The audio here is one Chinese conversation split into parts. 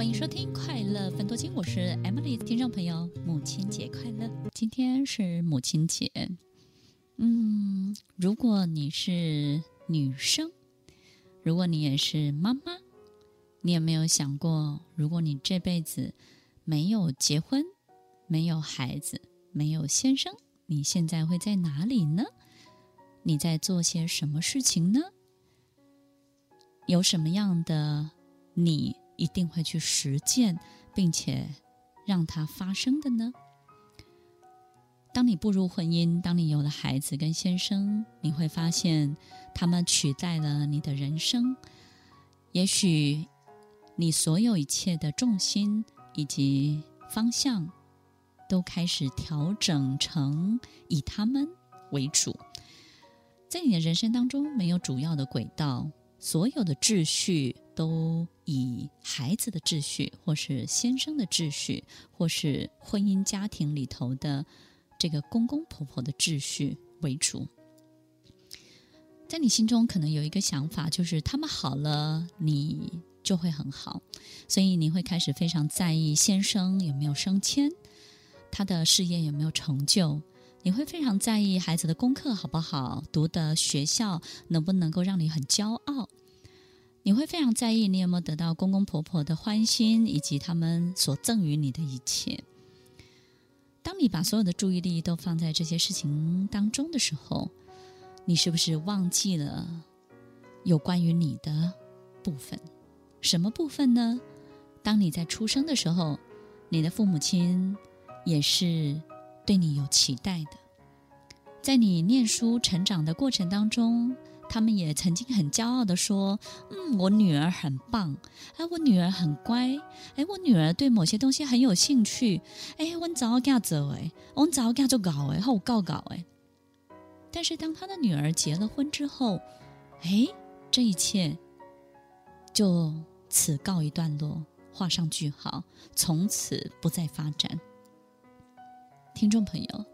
欢迎收听《快乐分多金》，我是 Emily。听众朋友，母亲节快乐！今天是母亲节。嗯，如果你是女生，如果你也是妈妈，你有没有想过，如果你这辈子没有结婚，没有孩子，没有先生，你现在会在哪里呢？你在做些什么事情呢？有什么样的你一定会去实践，并且让它发生的呢？当你步入婚姻，当你有了孩子跟先生，你会发现他们取代了你的人生。也许你所有一切的重心以及方向都开始调整成以他们为主，在你的人生当中没有主要的轨道。所有的秩序都以孩子的秩序，或是先生的秩序，或是婚姻家庭里头的这个公公婆婆的秩序为主。在你心中可能有一个想法，就是他们好了，你就会很好，所以你会开始非常在意先生有没有升迁，他的事业有没有成就。你会非常在意孩子的功课好不好，读的学校能不能够让你很骄傲？你会非常在意你有没有得到公公婆婆的欢心，以及他们所赠予你的一切。当你把所有的注意力都放在这些事情当中的时候，你是不是忘记了有关于你的部分？什么部分呢？当你在出生的时候，你的父母亲也是。对你有期待的，在你念书成长的过程当中，他们也曾经很骄傲地说：“嗯，我女儿很棒，哎，我女儿很乖，哎，我女儿对某些东西很有兴趣，哎，我早要给她走，哎，我早要给她做搞，哎，好搞搞，哎。”但是当他的女儿结了婚之后，哎，这一切就此告一段落，画上句号，从此不再发展。听众朋友，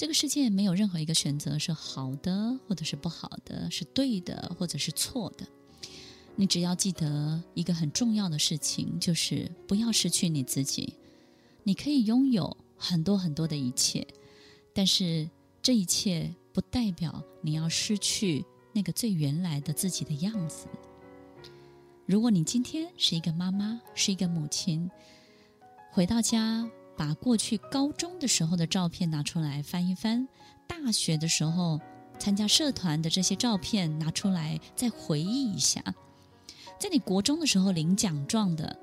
这个世界没有任何一个选择是好的，或者是不好的，是对的，或者是错的。你只要记得一个很重要的事情，就是不要失去你自己。你可以拥有很多很多的一切，但是这一切不代表你要失去那个最原来的自己的样子。如果你今天是一个妈妈，是一个母亲，回到家。把过去高中的时候的照片拿出来翻一翻，大学的时候参加社团的这些照片拿出来再回忆一下，在你国中的时候领奖状的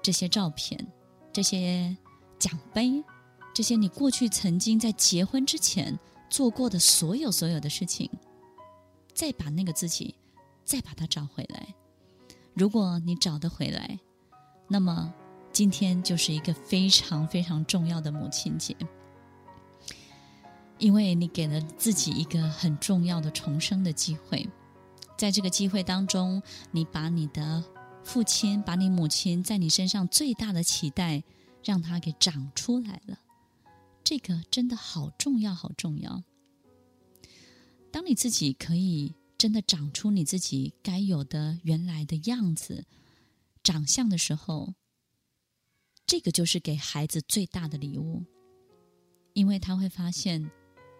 这些照片、这些奖杯、这些你过去曾经在结婚之前做过的所有所有的事情，再把那个自己再把它找回来。如果你找得回来，那么。今天就是一个非常非常重要的母亲节，因为你给了自己一个很重要的重生的机会，在这个机会当中，你把你的父亲、把你母亲在你身上最大的期待，让他给长出来了，这个真的好重要，好重要。当你自己可以真的长出你自己该有的原来的样子、长相的时候。这个就是给孩子最大的礼物，因为他会发现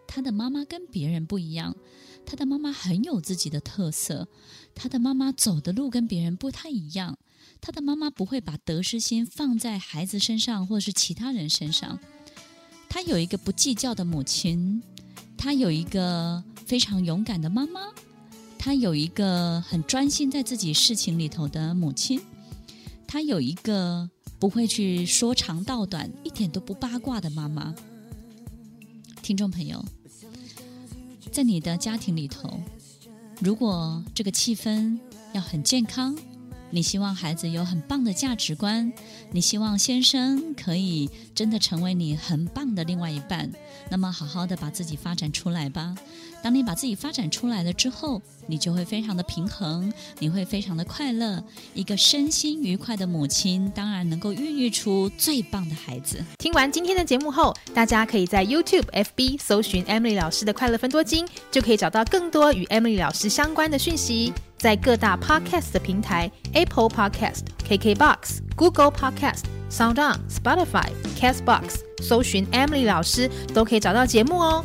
他的妈妈跟别人不一样，他的妈妈很有自己的特色，他的妈妈走的路跟别人不太一样，他的妈妈不会把得失心放在孩子身上或者是其他人身上，他有一个不计较的母亲，他有一个非常勇敢的妈妈，他有一个很专心在自己事情里头的母亲，他有一个。不会去说长道短，一点都不八卦的妈妈。听众朋友，在你的家庭里头，如果这个气氛要很健康，你希望孩子有很棒的价值观，你希望先生可以真的成为你很棒的另外一半，那么好好的把自己发展出来吧。当你把自己发展出来了之后，你就会非常的平衡，你会非常的快乐。一个身心愉快的母亲，当然能够孕育出最棒的孩子。听完今天的节目后，大家可以在 YouTube、FB 搜寻 Emily 老师的快乐分多金，就可以找到更多与 Emily 老师相关的讯息。在各大 Podcast 的平台 Apple Podcast、KKBox、Google Podcast、SoundOn、Spotify、Castbox 搜寻 Emily 老师，都可以找到节目哦。